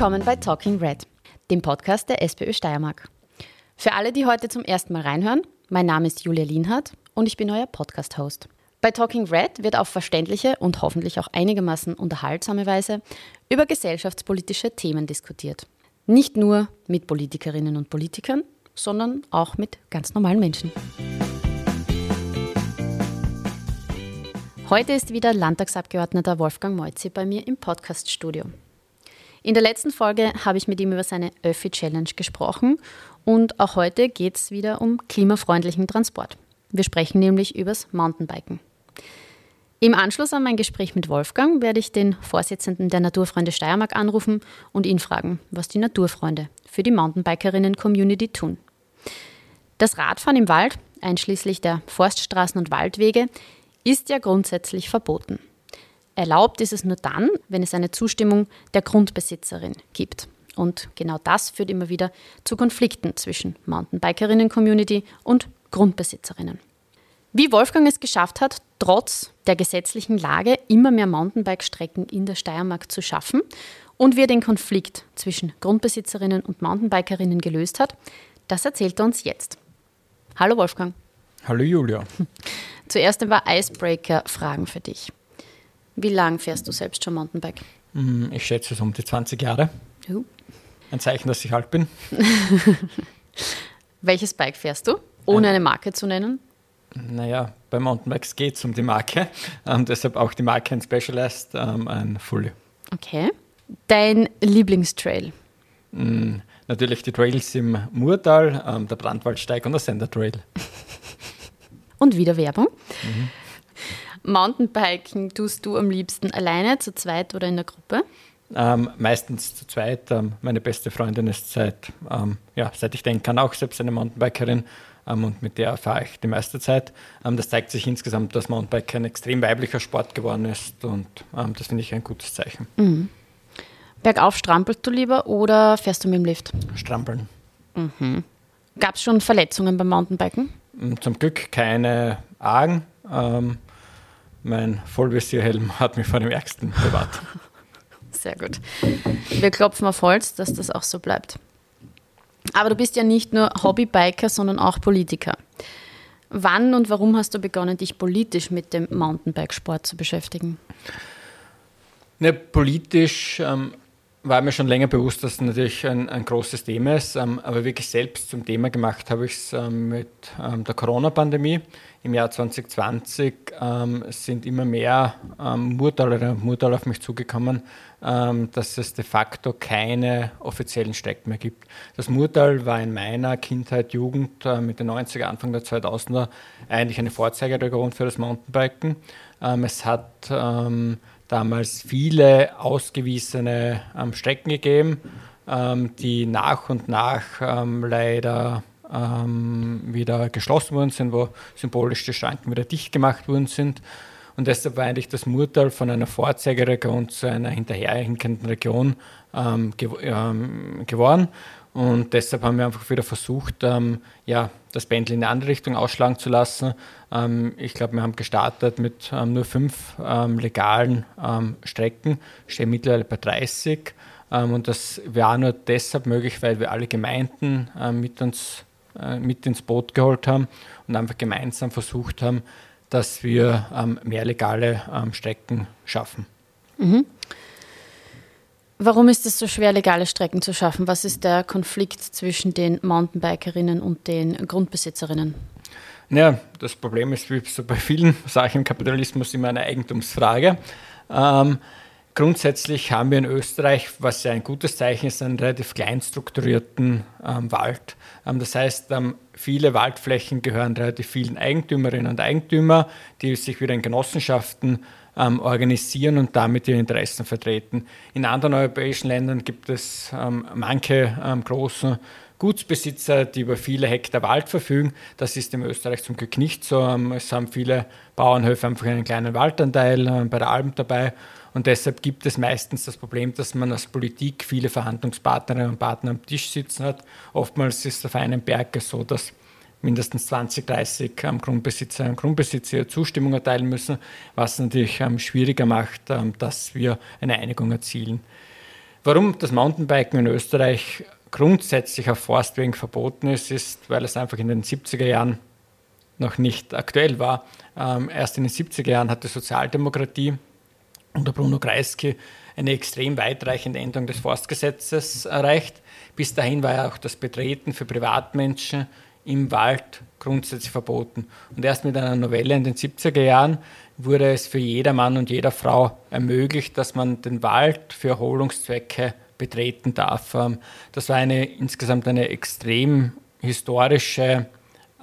Willkommen bei Talking Red, dem Podcast der SPÖ Steiermark. Für alle, die heute zum ersten Mal reinhören, mein Name ist Julia Lienhardt und ich bin euer Podcast-Host. Bei Talking Red wird auf verständliche und hoffentlich auch einigermaßen unterhaltsame Weise über gesellschaftspolitische Themen diskutiert. Nicht nur mit Politikerinnen und Politikern, sondern auch mit ganz normalen Menschen. Heute ist wieder Landtagsabgeordneter Wolfgang Moitzi bei mir im Podcaststudio. In der letzten Folge habe ich mit ihm über seine Öffi-Challenge gesprochen und auch heute geht es wieder um klimafreundlichen Transport. Wir sprechen nämlich übers Mountainbiken. Im Anschluss an mein Gespräch mit Wolfgang werde ich den Vorsitzenden der Naturfreunde Steiermark anrufen und ihn fragen, was die Naturfreunde für die Mountainbikerinnen-Community tun. Das Radfahren im Wald, einschließlich der Forststraßen und Waldwege, ist ja grundsätzlich verboten. Erlaubt ist es nur dann, wenn es eine Zustimmung der Grundbesitzerin gibt. Und genau das führt immer wieder zu Konflikten zwischen Mountainbikerinnen-Community und Grundbesitzerinnen. Wie Wolfgang es geschafft hat, trotz der gesetzlichen Lage immer mehr Mountainbike-Strecken in der Steiermark zu schaffen und wie er den Konflikt zwischen Grundbesitzerinnen und Mountainbikerinnen gelöst hat, das erzählt er uns jetzt. Hallo Wolfgang. Hallo Julia. Zuerst ein paar Icebreaker-Fragen für dich. Wie lang fährst du selbst schon Mountainbike? Mm, ich schätze es um die 20 Jahre. Uh. Ein Zeichen, dass ich alt bin. Welches Bike fährst du, ohne eine Marke zu nennen? Naja, bei Mountainbikes geht es um die Marke. Ähm, deshalb auch die Marke ein Specialized, ähm, ein Fully. Okay. Dein Lieblingstrail? Mm, natürlich die Trails im Murtal, ähm, der Brandwaldsteig und der Sendertrail. und wieder Werbung. Mhm. Mountainbiken tust du am liebsten alleine, zu zweit oder in der Gruppe? Ähm, meistens zu zweit. Ähm, meine beste Freundin ist seit, ähm, ja, seit ich denken kann, auch selbst eine Mountainbikerin ähm, und mit der fahre ich die meiste Zeit. Ähm, das zeigt sich insgesamt, dass Mountainbike ein extrem weiblicher Sport geworden ist und ähm, das finde ich ein gutes Zeichen. Mhm. Bergauf strampelst du lieber oder fährst du mit dem Lift? Strampeln. Mhm. Gab es schon Verletzungen beim Mountainbiken? Zum Glück keine Argen. Ähm, mein Vollvisierhelm hat mich vor dem Ärgsten bewahrt. Sehr gut. Wir klopfen auf Holz, dass das auch so bleibt. Aber du bist ja nicht nur Hobbybiker, sondern auch Politiker. Wann und warum hast du begonnen, dich politisch mit dem Mountainbikesport zu beschäftigen? Ne, politisch ähm, war mir schon länger bewusst, dass es natürlich ein, ein großes Thema ist, ähm, aber wirklich selbst zum Thema gemacht habe ich es ähm, mit ähm, der Corona-Pandemie. Im Jahr 2020 ähm, sind immer mehr ähm, und Murtaler auf mich zugekommen, ähm, dass es de facto keine offiziellen Strecken mehr gibt. Das Murtal war in meiner Kindheit, Jugend, äh, mit den 90er, Anfang der 2000er eigentlich eine Vorzeigeregion für das Mountainbiken. Ähm, es hat damals viele ausgewiesene ähm, Strecken gegeben, ähm, die nach und nach ähm, leider ähm, wieder geschlossen worden sind, wo symbolisch die Schranken wieder dicht gemacht worden sind. Und deshalb war eigentlich das Murtal von einer Vorzeigeregion zu einer hinterherhinkenden Region ähm, gew ähm, geworden. Und deshalb haben wir einfach wieder versucht, ähm, ja, das Pendel in eine andere Richtung ausschlagen zu lassen. Ähm, ich glaube, wir haben gestartet mit ähm, nur fünf ähm, legalen ähm, Strecken, stehen mittlerweile bei 30. Ähm, und das war nur deshalb möglich, weil wir alle Gemeinden mit uns äh, mit ins Boot geholt haben und einfach gemeinsam versucht haben, dass wir mehr legale Strecken schaffen. Mhm. Warum ist es so schwer, legale Strecken zu schaffen? Was ist der Konflikt zwischen den Mountainbikerinnen und den Grundbesitzerinnen? Ja, das Problem ist wie so bei vielen Sachen im Kapitalismus immer eine Eigentumsfrage. Ähm, grundsätzlich haben wir in Österreich, was ja ein gutes Zeichen ist, einen relativ klein strukturierten ähm, Wald. Ähm, das heißt, ähm, viele Waldflächen gehören relativ vielen Eigentümerinnen und Eigentümer, die sich wieder in Genossenschaften ähm, organisieren und damit ihre Interessen vertreten. In anderen europäischen Ländern gibt es ähm, manche ähm, großen Gutsbesitzer, die über viele Hektar Wald verfügen. Das ist in Österreich zum Glück nicht so. Ähm, es haben viele Bauernhöfe einfach einen kleinen Waldanteil äh, bei der Alm dabei. Und deshalb gibt es meistens das Problem, dass man als Politik viele Verhandlungspartnerinnen und Partner am Tisch sitzen hat. Oftmals ist es auf einem Berg so, dass mindestens 20, 30 ähm, Grundbesitzer und Grundbesitzer Zustimmung erteilen müssen, was natürlich ähm, schwieriger macht, ähm, dass wir eine Einigung erzielen. Warum das Mountainbiken in Österreich grundsätzlich auf Forstwegen verboten ist, ist, weil es einfach in den 70er Jahren noch nicht aktuell war. Ähm, erst in den 70er Jahren hat die Sozialdemokratie unter Bruno Kreisky eine extrem weitreichende Änderung des Forstgesetzes erreicht. Bis dahin war ja auch das Betreten für Privatmenschen im Wald grundsätzlich verboten. Und erst mit einer Novelle in den 70er Jahren wurde es für jeder Mann und jeder Frau ermöglicht, dass man den Wald für Erholungszwecke betreten darf. Ähm, das war eine insgesamt eine extrem historische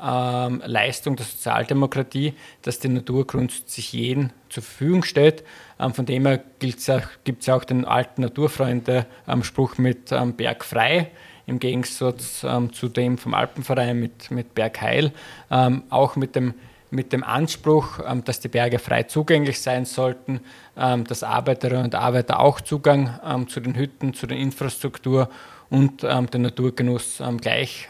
ähm, Leistung der Sozialdemokratie, dass die Natur grundsätzlich jeden zur Verfügung steht. Ähm, von dem her gibt es ja auch den alten Naturfreunde-Spruch mit ähm, Berg frei im Gegensatz ähm, zu dem vom Alpenverein mit, mit Bergheil, ähm, auch mit dem, mit dem Anspruch, ähm, dass die Berge frei zugänglich sein sollten, ähm, dass Arbeiterinnen und Arbeiter auch Zugang ähm, zu den Hütten, zu der Infrastruktur und ähm, den Naturgenuss gleich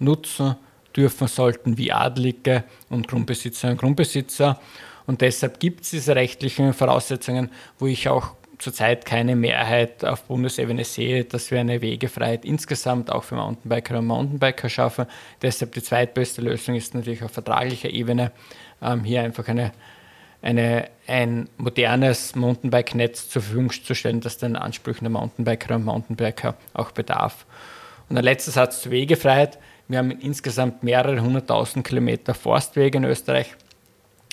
nutzen dürfen sollten wie Adlige und Grundbesitzerinnen und Grundbesitzer. Und deshalb gibt es diese rechtlichen Voraussetzungen, wo ich auch zurzeit keine Mehrheit auf Bundesebene sehe, dass wir eine Wegefreiheit insgesamt auch für Mountainbiker und Mountainbiker schaffen. Deshalb die zweitbeste Lösung ist natürlich auf vertraglicher Ebene ähm, hier einfach eine, eine, ein modernes Mountainbike-Netz zur Verfügung zu stellen, das den Ansprüchen der Mountainbiker und Mountainbiker auch bedarf. Und ein letzter Satz zur Wegefreiheit. Wir haben insgesamt mehrere hunderttausend Kilometer Forstwege in Österreich.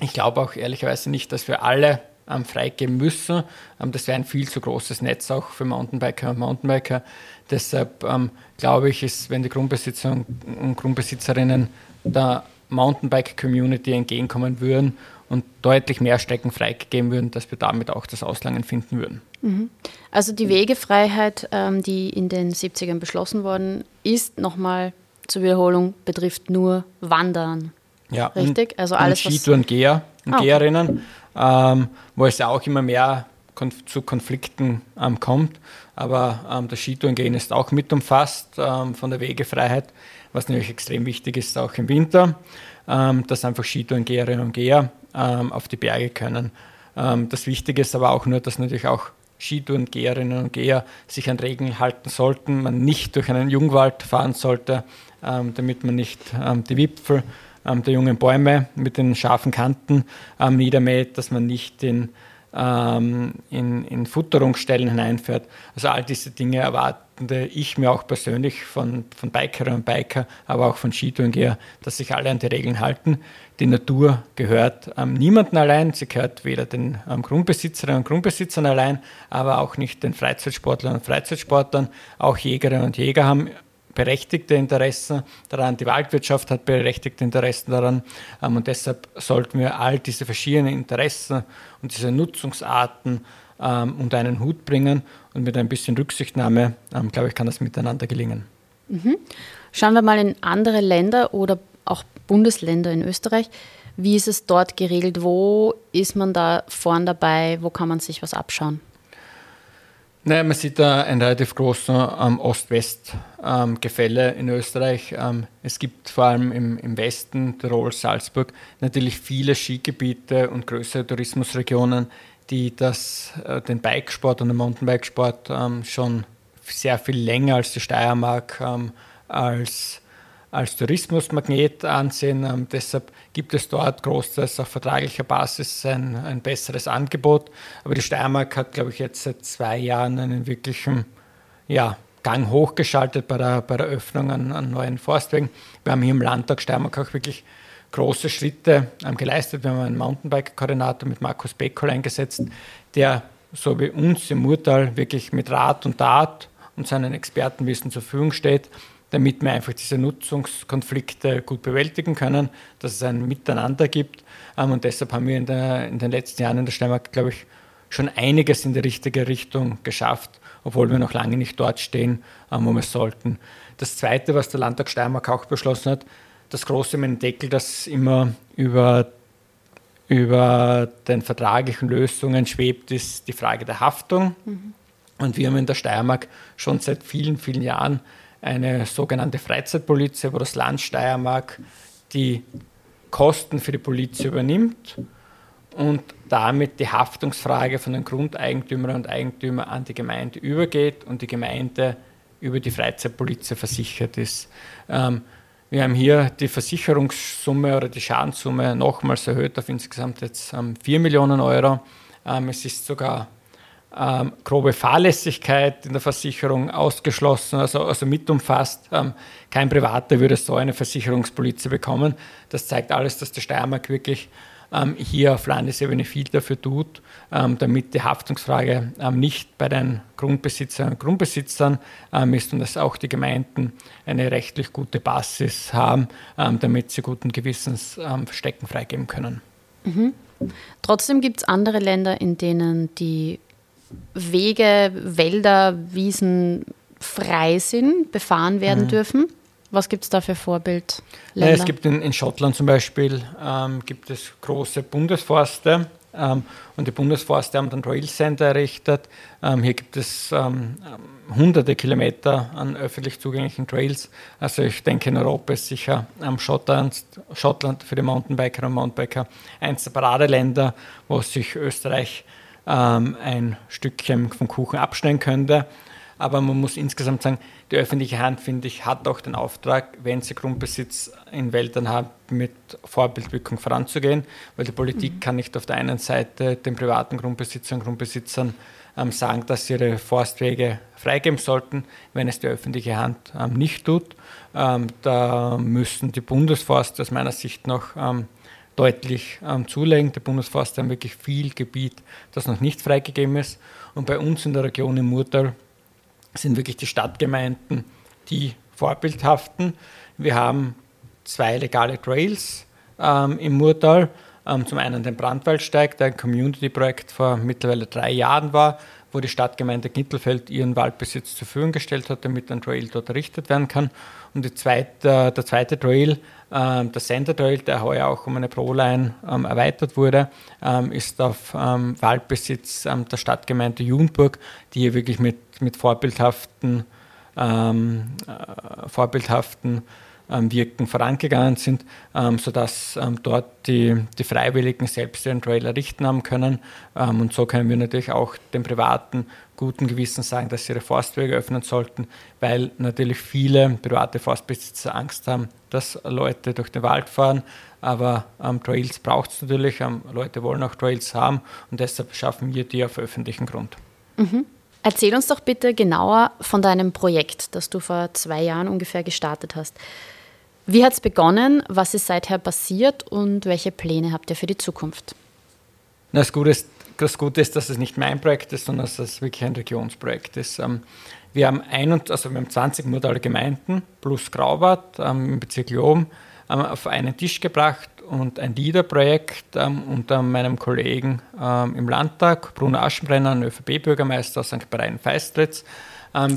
Ich glaube auch ehrlicherweise nicht, dass wir alle ähm, freigeben müssen. Ähm, das wäre ein viel zu großes Netz auch für Mountainbiker und Mountainbiker. Deshalb ähm, glaube ich, ist, wenn die Grundbesitzer und Grundbesitzerinnen der Mountainbike-Community entgegenkommen würden und deutlich mehr Strecken freigegeben würden, dass wir damit auch das Auslangen finden würden. Mhm. Also die Wegefreiheit, ähm, die in den 70ern beschlossen worden ist, nochmal zur Wiederholung, betrifft nur Wandern. Ja, richtig. Und, also alles, und Skitouren, Geher und ah, Geherinnen ähm, wo es ja auch immer mehr konf zu Konflikten ähm, kommt. Aber ähm, das Skitourengehen ist auch mit umfasst ähm, von der Wegefreiheit, was natürlich extrem wichtig ist, auch im Winter, ähm, dass einfach Skitourengeherinnen und Geher ähm, auf die Berge können. das Wichtige ist aber auch nur, dass natürlich auch Skitourengeherinnen und Geher sich an Regeln halten sollten, man nicht durch einen Jungwald fahren sollte, damit man nicht die Wipfel ähm, der jungen Bäume mit den scharfen Kanten ähm, niedermäht, dass man nicht in, ähm, in, in Futterungsstellen hineinfährt. Also all diese Dinge erwarte ich mir auch persönlich von, von Bikerinnen und Biker, aber auch von Skitourengeher, dass sich alle an die Regeln halten. Die Natur gehört ähm, niemandem allein, sie gehört weder den ähm, Grundbesitzerinnen und Grundbesitzern allein, aber auch nicht den Freizeitsportlern und Freizeitsportlern. Auch Jägerinnen und Jäger haben berechtigte Interessen daran, die Waldwirtschaft hat berechtigte Interessen daran ähm, und deshalb sollten wir all diese verschiedenen Interessen und diese Nutzungsarten ähm, unter einen Hut bringen und mit ein bisschen Rücksichtnahme, ähm, glaube ich, kann das miteinander gelingen. Mhm. Schauen wir mal in andere Länder oder auch Bundesländer in Österreich. Wie ist es dort geregelt? Wo ist man da vorn dabei? Wo kann man sich was abschauen? Naja, man sieht da ein relativ großes ähm, Ost-West-Gefälle ähm, in Österreich. Ähm, es gibt vor allem im, im Westen, Tirol, Salzburg, natürlich viele Skigebiete und größere Tourismusregionen, die das, äh, den Bikesport und den Mountainbikesport ähm, schon sehr viel länger als die Steiermark ähm, als als Tourismusmagnet ansehen. Ähm, deshalb gibt es dort großteils auf vertraglicher Basis ein, ein besseres Angebot. Aber die Steiermark hat, glaube ich, jetzt seit zwei Jahren einen wirklichen ja, Gang hochgeschaltet bei der, bei der Öffnung an, an neuen Forstwegen. Wir haben hier im Landtag Steiermark auch wirklich große Schritte ähm, geleistet. Wir haben einen Mountainbike-Koordinator mit Markus Beckel eingesetzt, der so wie uns im Murtal wirklich mit Rat und Tat und seinen Expertenwissen zur Verfügung steht damit wir einfach diese Nutzungskonflikte gut bewältigen können, dass es ein Miteinander gibt. Ähm, und deshalb haben wir in, der, in den letzten Jahren in der Steiermark, glaube ich, schon einiges in die richtige Richtung geschafft, obwohl wir noch lange nicht dort stehen, ähm, wo wir sollten. Das Zweite, was der Landtag Steiermark auch beschlossen hat, das große Deckel, das immer über, über den vertraglichen Lösungen schwebt, ist die Frage der Haftung. Mhm. Und wir haben in der Steiermark schon seit vielen, vielen Jahren eine sogenannte Freizeitpolizei, wo das Land Steiermark die Kosten für die Polizei übernimmt und damit die Haftungsfrage von den Grundeigentümern und Eigentümern an die Gemeinde übergeht und die Gemeinde über die Freizeitpolizei versichert ist. Ähm, wir haben hier die Versicherungssumme oder die Schadenssumme nochmals erhöht auf insgesamt jetzt ähm, 4 Millionen Euro. Ähm, es ist sogar ähm, grobe Fahrlässigkeit in der Versicherung ausgeschlossen, also, also mit umfasst. Ähm, kein Privater würde so eine Versicherungspolizei bekommen. Das zeigt alles, dass der Steiermark wirklich ähm, hier auf Landesebene viel dafür tut, ähm, damit die Haftungsfrage ähm, nicht bei den Grundbesitzern und Grundbesitzern ähm, ist und dass auch die Gemeinden eine rechtlich gute Basis haben, damit sie guten Gewissens Verstecken freigeben können. Mhm. Trotzdem gibt es andere Länder, in denen die Wege, Wälder, Wiesen frei sind, befahren werden mhm. dürfen. Was gibt es da für Vorbildländer? Ja, es gibt in, in, Schottland zum Beispiel ähm, gibt es große Bundesforste ähm, und die Bundesforste haben dann Trail Center errichtet. Ähm, hier gibt es ähm, hunderte Kilometer an öffentlich zugänglichen Trails. Also ich denke, in Europa ist sicher ähm, Schottland, Schottland für die Mountainbiker und Mountainbiker eins der Paradeländer, wo sich Österreich ähm, ein Stückchen vom Kuchen abschneiden könnte. Aber man muss insgesamt sagen, die öffentliche Hand, finde ich, hat auch den Auftrag, wenn sie Grundbesitz in Wäldern hat, mit Vorbildwirkung voranzugehen, weil die Politik mhm. kann nicht auf der einen Seite den privaten Grundbesitzern und Grundbesitzern ähm, sagen, dass sie ihre Forstwege freigeben sollten, wenn es die öffentliche Hand ähm, nicht tut. Ähm, da müssen die Bundesforste aus meiner Sicht noch ähm, deutlich ähm, zulegen. Die Bundesforste haben wirklich viel Gebiet, das noch nicht freigegeben ist. Und bei uns in der Region im Murtal sind wirklich die Stadtgemeinden die vorbildhaften. Wir haben zwei legale Trails ähm, im Murtal. Ähm, zum einen den Brandwaldsteig, der ein Community-Projekt vor mittlerweile drei Jahren war, wo die Stadtgemeinde Gittelfeld ihren Waldbesitz zur Verfügung gestellt hat, damit ein Trail dort errichtet werden kann. Und zweite, der zweite Trail, äh, der Center Trail, der heuer auch um eine Proline ähm, erweitert wurde, ähm, ist auf ähm, Waldbesitz ähm, der Stadtgemeinde Junburg, die hier wirklich mit, mit vorbildhaften, ähm, äh, vorbildhaften Wirken vorangegangen sind, ähm, sodass ähm, dort die, die Freiwilligen selbst ihren Trail errichten haben können. Ähm, und so können wir natürlich auch den Privaten guten Gewissen sagen, dass sie ihre Forstwege öffnen sollten, weil natürlich viele private Forstbesitzer Angst haben, dass Leute durch den Wald fahren. Aber ähm, Trails braucht es natürlich, ähm, Leute wollen auch Trails haben und deshalb schaffen wir die auf öffentlichem Grund. Mhm. Erzähl uns doch bitte genauer von deinem Projekt, das du vor zwei Jahren ungefähr gestartet hast. Wie hat es begonnen? Was ist seither passiert und welche Pläne habt ihr für die Zukunft? Das Gute ist, das Gute ist dass es nicht mein Projekt ist, sondern dass es wirklich ein Regionsprojekt ist. Ähm, wir haben, ein, also wir haben 20 modale Gemeinden plus Graubart ähm, im Bezirk ähm, auf einen Tisch gebracht und ein LIDER-Projekt unter meinem Kollegen im Landtag, Bruno Aschenbrenner, ÖVP-Bürgermeister aus St. Berein-Feistritz,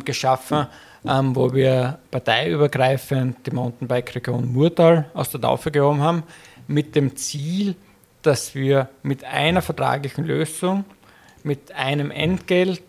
geschaffen ähm, wo wir parteiübergreifend die Mountainbike-Region Murtal aus der Taufe gehoben haben, mit dem Ziel, dass wir mit einer vertraglichen Lösung, mit einem Entgelt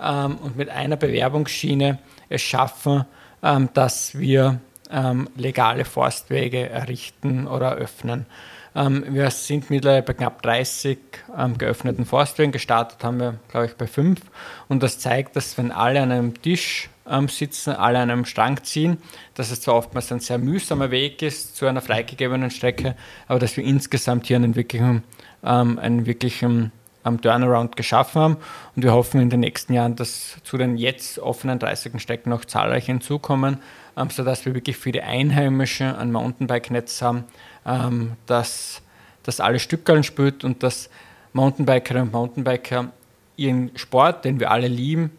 ähm, und mit einer Bewerbungsschiene es schaffen, ähm, dass wir ähm, legale Forstwege errichten oder eröffnen. Ähm, wir sind mittlerweile bei knapp 30 ähm, geöffneten Forstwegen. Gestartet haben wir, glaube ich, bei fünf. Und das zeigt, dass wenn alle an einem Tisch ähm, sitzen, alle an einem Strang ziehen, dass es zwar oftmals ein sehr mühsamer Weg ist zu einer freigegebenen Strecke, aber dass wir insgesamt hier einen wirklichen, ähm, einen wirklichen ähm, Turnaround geschaffen haben und wir hoffen in den nächsten Jahren, dass zu den jetzt offenen 30 Strecken noch zahlreiche hinzukommen, ähm, sodass wir wirklich für die Einheimischen ein Mountainbike-Netz haben, ähm, das, das alle Stückeln spürt und dass Mountainbikerinnen und Mountainbiker ihren Sport, den wir alle lieben,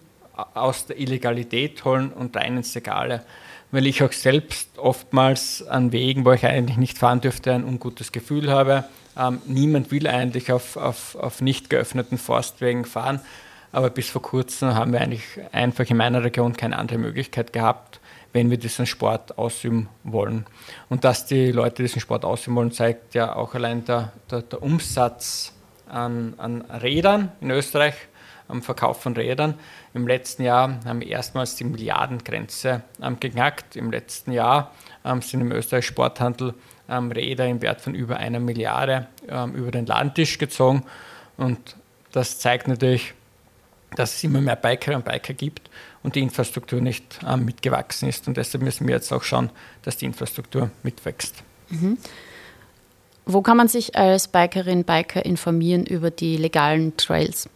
aus der Illegalität holen und rein ins Legale. Weil ich auch selbst oftmals an Wegen, wo ich eigentlich nicht fahren dürfte, ein ungutes Gefühl habe. Ähm, niemand will eigentlich auf, auf, auf nicht geöffneten Forstwegen fahren. Aber bis vor kurzem haben wir eigentlich einfach in meiner Region keine andere Möglichkeit gehabt, wenn wir diesen Sport ausüben wollen. Und dass die Leute diesen Sport ausüben wollen, zeigt ja auch allein der, der, der Umsatz an, an Rädern in Österreich am Verkauf von Rädern. Im letzten Jahr haben wir erstmals die Milliardengrenze ähm, geknackt. Im letzten Jahr ähm, sind im Österreich Sporthandel ähm, Räder im Wert von über einer Milliarde ähm, über den Ladentisch gezogen. Und das zeigt natürlich, dass es immer mehr Bikerinnen und Biker gibt und die Infrastruktur nicht ähm, mitgewachsen ist. Und deshalb müssen wir jetzt auch schauen, dass die Infrastruktur mitwächst. Mhm. Wo kann man sich als Bikerin, Biker informieren über die legalen Trails?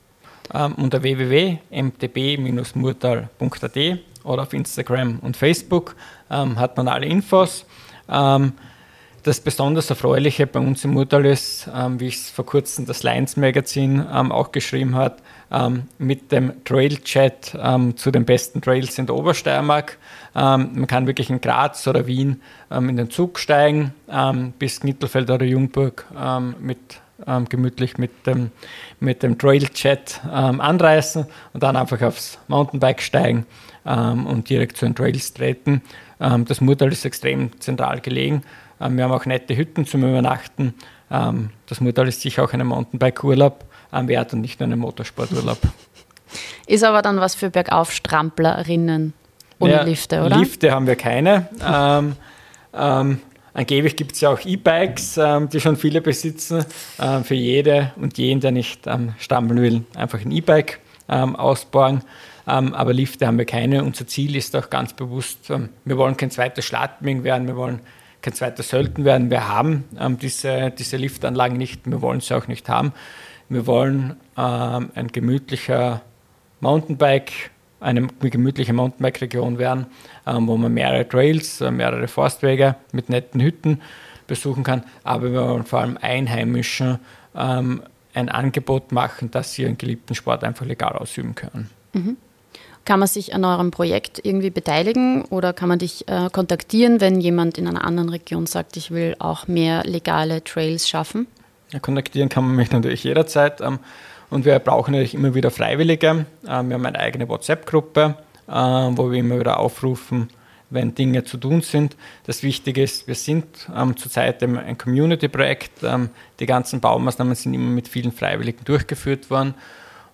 Ähm, unter www.mtb-murtal.at oder auf Instagram und Facebook ähm, hat man alle Infos. Ähm, das besonders Erfreuliche bei uns im Murtal ist, ähm, wie es vor kurzem das Lions Magazin ähm, auch geschrieben hat, ähm, mit dem Trail-Chat ähm, zu den besten Trails in der Obersteiermark. Ähm, man kann wirklich in Graz oder Wien ähm, in den Zug steigen, bis Knittelfeld oder Jungburg mit gemütlich mit dem, mit dem Trail-Chat anreisen und dann einfach aufs Mountainbike steigen und direkt zu den Trails treten. das Murtal ist extrem zentral gelegen ähm, wir haben auch nette Hütten zum Übernachten. Ähm, das Modell ist sicher auch einen Mountainbike-Urlaub wert und nicht nur einen Motorsporturlaub. Ist aber dann was für Bergaufstramplerinnen ohne ja, Lifte, oder? Lifte haben wir keine. ähm, ähm, angeblich gibt es ja auch E-Bikes, ähm, die schon viele besitzen. Ähm, für jede und jeden, der nicht ähm, strampeln will, einfach ein E-Bike ausbauen. aber Lifte haben wir keine. Unser Ziel ist auch ganz bewusst, wir wollen kein zweites Schladming werden, wir wollen kein zweiter Sölden werden. Wir haben ähm, diese, diese Liftanlagen nicht, wir wollen sie auch nicht haben. Wir wollen ähm, ein gemütlicher Mountainbike, eine gemütliche Mountainbike-Region werden, ähm, wo man mehrere Trails, äh, mehrere Forstwege mit netten Hütten besuchen kann. Aber wir wollen vor allem Einheimischen ähm, ein Angebot machen, dass sie ihren geliebten Sport einfach legal ausüben können. Mhm. Kann man sich an eurem Projekt irgendwie beteiligen oder kann man dich äh, kontaktieren, wenn jemand in einer anderen Region sagt, ich will auch mehr legale Trails schaffen? Kontaktieren kann man mich natürlich jederzeit. Ähm, und wir brauchen natürlich immer wieder Freiwillige. Ähm, wir haben eine eigene WhatsApp-Gruppe, äh, wo wir immer wieder aufrufen, wenn Dinge zu tun sind. Das Wichtige ist, wir sind ähm, zurzeit ein Community-Projekt. Ähm, die ganzen Baumaßnahmen sind immer mit vielen Freiwilligen durchgeführt worden.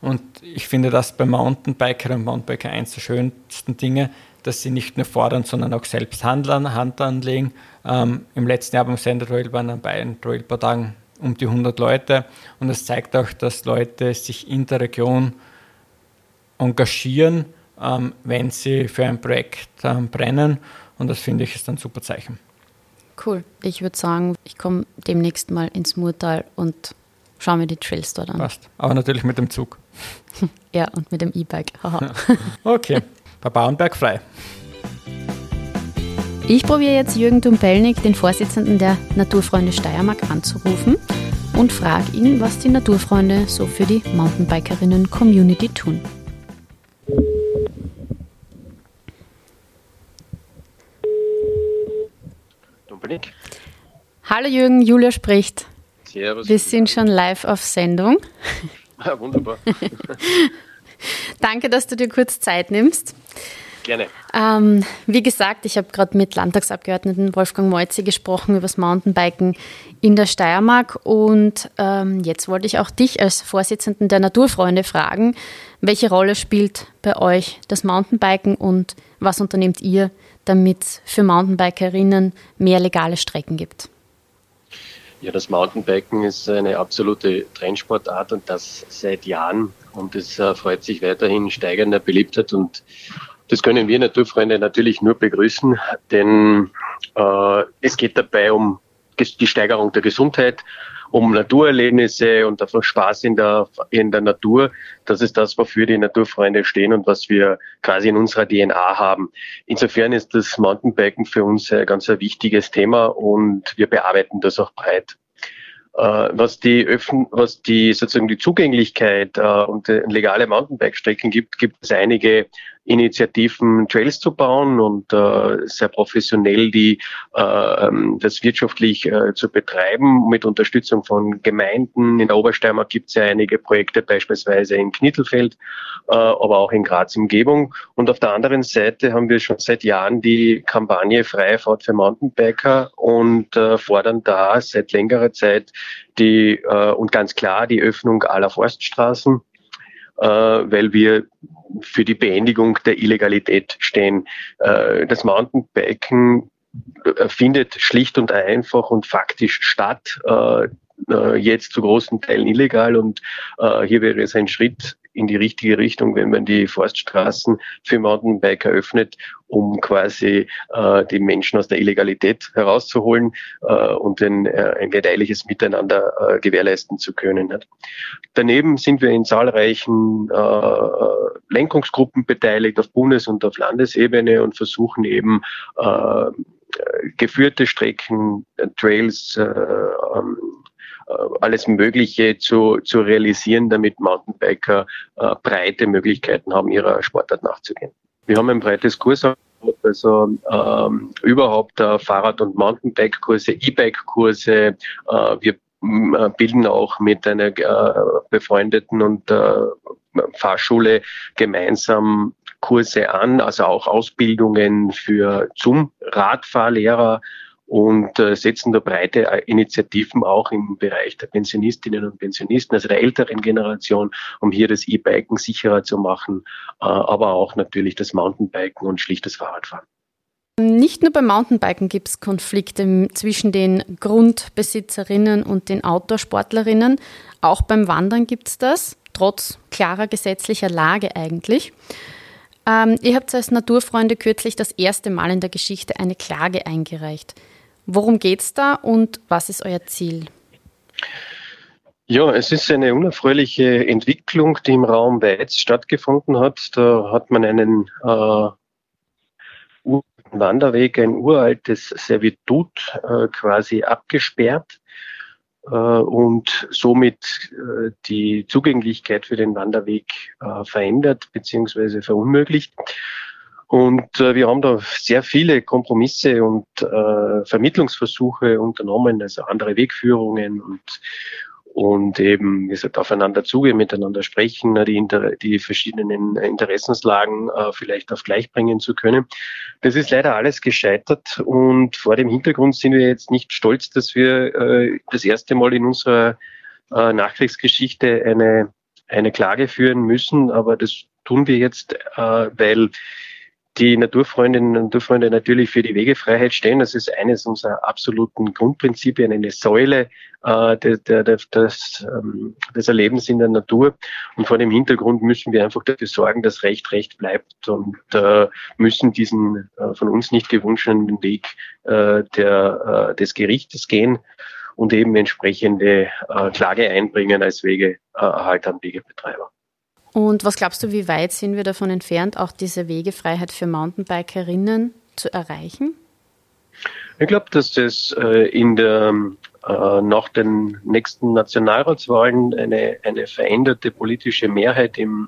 Und ich finde das bei Mountainbiker und Mountainbiker eins der schönsten Dinge, dass sie nicht nur fordern, sondern auch selbst handeln, Hand anlegen. Ähm, Im letzten Jahr beim Sender Trail waren an beiden Trail-Tagen um die 100 Leute. Und das zeigt auch, dass Leute sich in der Region engagieren, ähm, wenn sie für ein Projekt ähm, brennen. Und das finde ich ist ein super Zeichen. Cool. Ich würde sagen, ich komme demnächst mal ins Murtal und schaue mir die Trails dort an. Passt. Aber natürlich mit dem Zug. ja, und mit dem E-Bike. okay, bei Bauernberg frei. Ich probiere jetzt Jürgen Dumpelnik, den Vorsitzenden der Naturfreunde Steiermark, anzurufen und frage ihn, was die Naturfreunde so für die Mountainbikerinnen-Community tun. Dumpelnik. Hallo Jürgen, Julia spricht. Servus. Wir sind schon live auf Sendung. Ja, wunderbar. Danke, dass du dir kurz Zeit nimmst. Gerne. Ähm, wie gesagt, ich habe gerade mit Landtagsabgeordneten Wolfgang Moitzi gesprochen über das Mountainbiken in der Steiermark und ähm, jetzt wollte ich auch dich als Vorsitzenden der Naturfreunde fragen, welche Rolle spielt bei euch das Mountainbiken und was unternehmt ihr, damit es für Mountainbikerinnen mehr legale Strecken gibt? Ja, das Mountainbiken ist eine absolute Trendsportart und das seit Jahren. Und es äh, freut sich weiterhin steigender Beliebtheit und das können wir Naturfreunde natürlich nur begrüßen, denn äh, es geht dabei um die Steigerung der Gesundheit, um Naturerlebnisse und einfach Spaß in der, in der Natur. Das ist das, wofür die Naturfreunde stehen und was wir quasi in unserer DNA haben. Insofern ist das Mountainbiken für uns ein ganz ein wichtiges Thema und wir bearbeiten das auch breit. Äh, was die Öffn was die sozusagen die Zugänglichkeit äh, und legale Mountainbike-Strecken gibt, gibt es einige Initiativen, Trails zu bauen und äh, sehr professionell die äh, ähm, das wirtschaftlich äh, zu betreiben mit Unterstützung von Gemeinden. In der Obersteiermark gibt es ja einige Projekte, beispielsweise in Knittelfeld, äh, aber auch in Graz Umgebung. Und auf der anderen Seite haben wir schon seit Jahren die Kampagne Freie Fahrt für Mountainbiker und äh, fordern da seit längerer Zeit die äh, und ganz klar die Öffnung aller Forststraßen weil wir für die Beendigung der Illegalität stehen. Äh, das Mountainbiken äh, findet schlicht und einfach und faktisch statt. Äh, äh, jetzt zu großen Teilen illegal und äh, hier wäre es ein Schritt in die richtige Richtung, wenn man die Forststraßen für Mountainbiker öffnet, um quasi äh, die Menschen aus der Illegalität herauszuholen äh, und ein, äh, ein gedeihliches Miteinander äh, gewährleisten zu können. Daneben sind wir in zahlreichen äh, Lenkungsgruppen beteiligt auf Bundes- und auf Landesebene und versuchen eben äh, geführte Strecken, Trails, äh, ähm, äh, alles Mögliche zu, zu realisieren, damit Mountainbiker äh, breite Möglichkeiten haben, ihrer Sportart nachzugehen. Wir haben ein breites Kurs, also ähm, überhaupt äh, Fahrrad- und Mountainbike-Kurse, E-Bike-Kurse. Äh, wir äh, bilden auch mit einer äh, befreundeten und äh, Fahrschule gemeinsam Kurse an, also auch Ausbildungen für zum Radfahrlehrer und äh, setzen da breite äh, Initiativen auch im Bereich der Pensionistinnen und Pensionisten, also der älteren Generation, um hier das E-Biken sicherer zu machen, äh, aber auch natürlich das Mountainbiken und schlichtes Fahrradfahren. Nicht nur beim Mountainbiken gibt es Konflikte zwischen den Grundbesitzerinnen und den Outdoor-Sportlerinnen. Auch beim Wandern gibt es das, trotz klarer gesetzlicher Lage eigentlich. Ähm, ihr habt als Naturfreunde kürzlich das erste Mal in der Geschichte eine Klage eingereicht. Worum geht es da und was ist euer Ziel? Ja, es ist eine unerfreuliche Entwicklung, die im Raum Weiz stattgefunden hat. Da hat man einen äh, Wanderweg, ein uraltes Servitut äh, quasi abgesperrt äh, und somit äh, die Zugänglichkeit für den Wanderweg äh, verändert bzw. verunmöglicht. Und äh, wir haben da sehr viele Kompromisse und äh, Vermittlungsversuche unternommen, also andere Wegführungen und und eben, wie gesagt, aufeinander zugehen, miteinander sprechen, die, Inter die verschiedenen Interessenslagen äh, vielleicht auf gleich bringen zu können. Das ist leider alles gescheitert und vor dem Hintergrund sind wir jetzt nicht stolz, dass wir äh, das erste Mal in unserer äh, Nachkriegsgeschichte eine, eine Klage führen müssen, aber das tun wir jetzt, äh, weil die Naturfreundinnen und Naturfreunde natürlich für die Wegefreiheit stehen. Das ist eines unserer absoluten Grundprinzipien, eine Säule äh, der, des, ähm, des Erlebens in der Natur. Und vor dem Hintergrund müssen wir einfach dafür sorgen, dass Recht Recht bleibt und äh, müssen diesen äh, von uns nicht gewünschten Weg äh, der, äh, des Gerichtes gehen und eben entsprechende äh, Klage einbringen als Wegehalter und Wegebetreiber. Und was glaubst du, wie weit sind wir davon entfernt, auch diese Wegefreiheit für Mountainbikerinnen zu erreichen? Ich glaube, dass das äh, in der, äh, nach den nächsten Nationalratswahlen eine, eine veränderte politische Mehrheit im,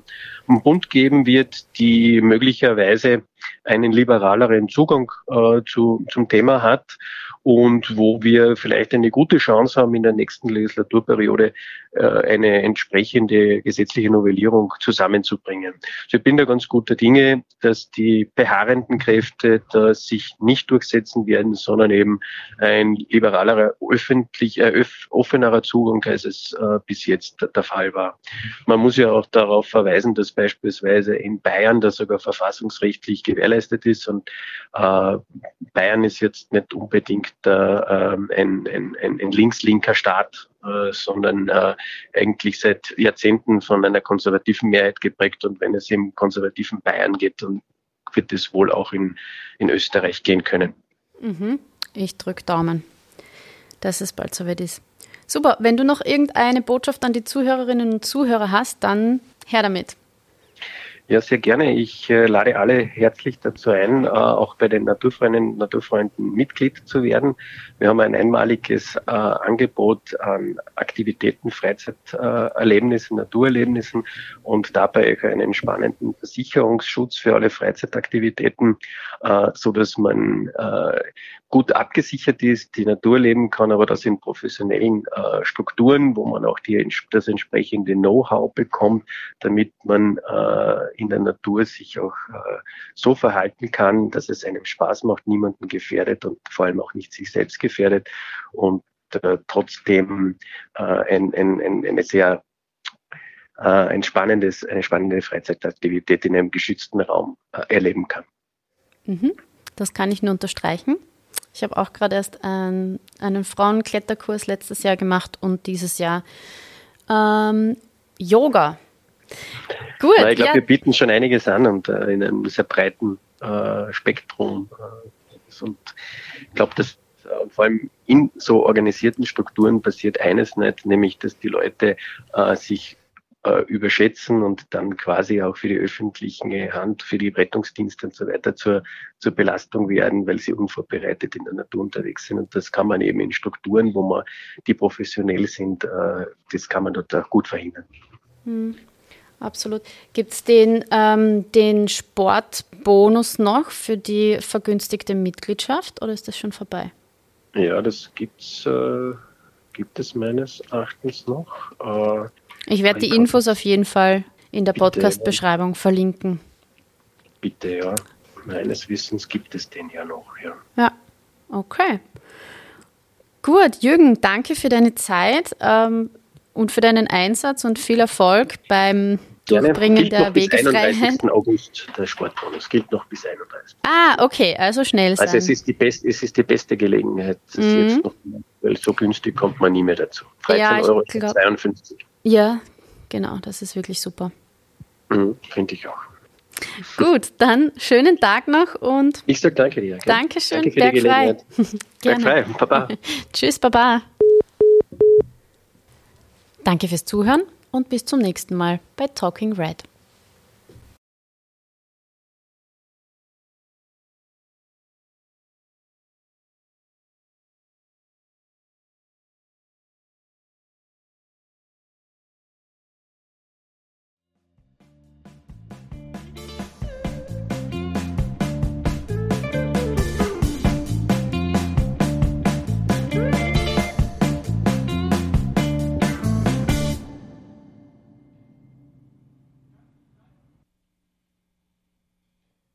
Bund geben wird, die möglicherweise einen liberaleren Zugang äh, zu, zum Thema hat und wo wir vielleicht eine gute Chance haben, in der nächsten Legislaturperiode äh, eine entsprechende gesetzliche Novellierung zusammenzubringen. Also ich bin da ganz guter Dinge, dass die beharrenden Kräfte da sich nicht durchsetzen werden, sondern eben ein liberalerer, öffentlich, äh, offenerer Zugang, als es äh, bis jetzt der Fall war. Man muss ja auch darauf verweisen, dass beispielsweise in Bayern das sogar verfassungsrechtlich gewährleistet ist und äh, Bayern ist jetzt nicht unbedingt äh, ein, ein, ein, ein links-linker Staat, äh, sondern äh, eigentlich seit Jahrzehnten von einer konservativen Mehrheit geprägt. Und wenn es im konservativen Bayern geht, dann wird es wohl auch in, in Österreich gehen können. Mhm. Ich drücke Daumen, dass es bald soweit ist. Super, wenn du noch irgendeine Botschaft an die Zuhörerinnen und Zuhörer hast, dann her damit. Ja, sehr gerne. Ich äh, lade alle herzlich dazu ein, äh, auch bei den Naturfreunden und Naturfreunden Mitglied zu werden. Wir haben ein einmaliges äh, Angebot an Aktivitäten, Freizeiterlebnissen, Naturerlebnissen und dabei einen spannenden Versicherungsschutz für alle Freizeitaktivitäten, äh, so dass man äh, gut abgesichert ist, die Natur leben kann, aber das in professionellen äh, Strukturen, wo man auch die, das entsprechende Know-how bekommt, damit man äh, in der Natur sich auch äh, so verhalten kann, dass es einem Spaß macht, niemanden gefährdet und vor allem auch nicht sich selbst gefährdet und äh, trotzdem äh, ein, ein, ein, eine sehr ein spannendes, eine spannende Freizeitaktivität in einem geschützten Raum erleben kann. Mhm. Das kann ich nur unterstreichen. Ich habe auch gerade erst ein, einen Frauenkletterkurs letztes Jahr gemacht und dieses Jahr ähm, Yoga. Gut. ich glaube, ja. wir bieten schon einiges an und äh, in einem sehr breiten äh, Spektrum. Äh, und ich glaube, dass äh, vor allem in so organisierten Strukturen passiert eines nicht, nämlich dass die Leute äh, sich äh, überschätzen und dann quasi auch für die öffentliche Hand, für die Rettungsdienste und so weiter zur, zur Belastung werden, weil sie unvorbereitet in der Natur unterwegs sind. Und das kann man eben in Strukturen, wo man die professionell sind, das kann man dort auch gut verhindern. Hm. Absolut. Gibt es den, ähm, den Sportbonus noch für die vergünstigte Mitgliedschaft oder ist das schon vorbei? Ja, das gibt's, äh, gibt es meines Erachtens noch. Äh, ich werde die Infos auf jeden Fall in der Podcast-Beschreibung verlinken. Bitte, ja. Meines Wissens gibt es den ja noch, ja. Ja, okay. Gut, Jürgen, danke für deine Zeit ähm, und für deinen Einsatz und viel Erfolg beim Durchbringen der Wegefreiheit. Bis 31. August der Sportbonus gilt noch bis 31. Ah, okay, also schnell sein. Also es ist die, best, es ist die beste Gelegenheit, mhm. jetzt noch, weil so günstig kommt man nie mehr dazu. 13 ja, Euro, glaub, 52. Ja, genau, das ist wirklich super. Mhm, Finde ich auch. Gut, dann schönen Tag noch und. Ich sage danke dir. Gell? Dankeschön, danke für Berg die Gelegenheit. Gerne. Berg frei, Baba. Tschüss, Baba. Danke fürs Zuhören und bis zum nächsten Mal bei Talking Red.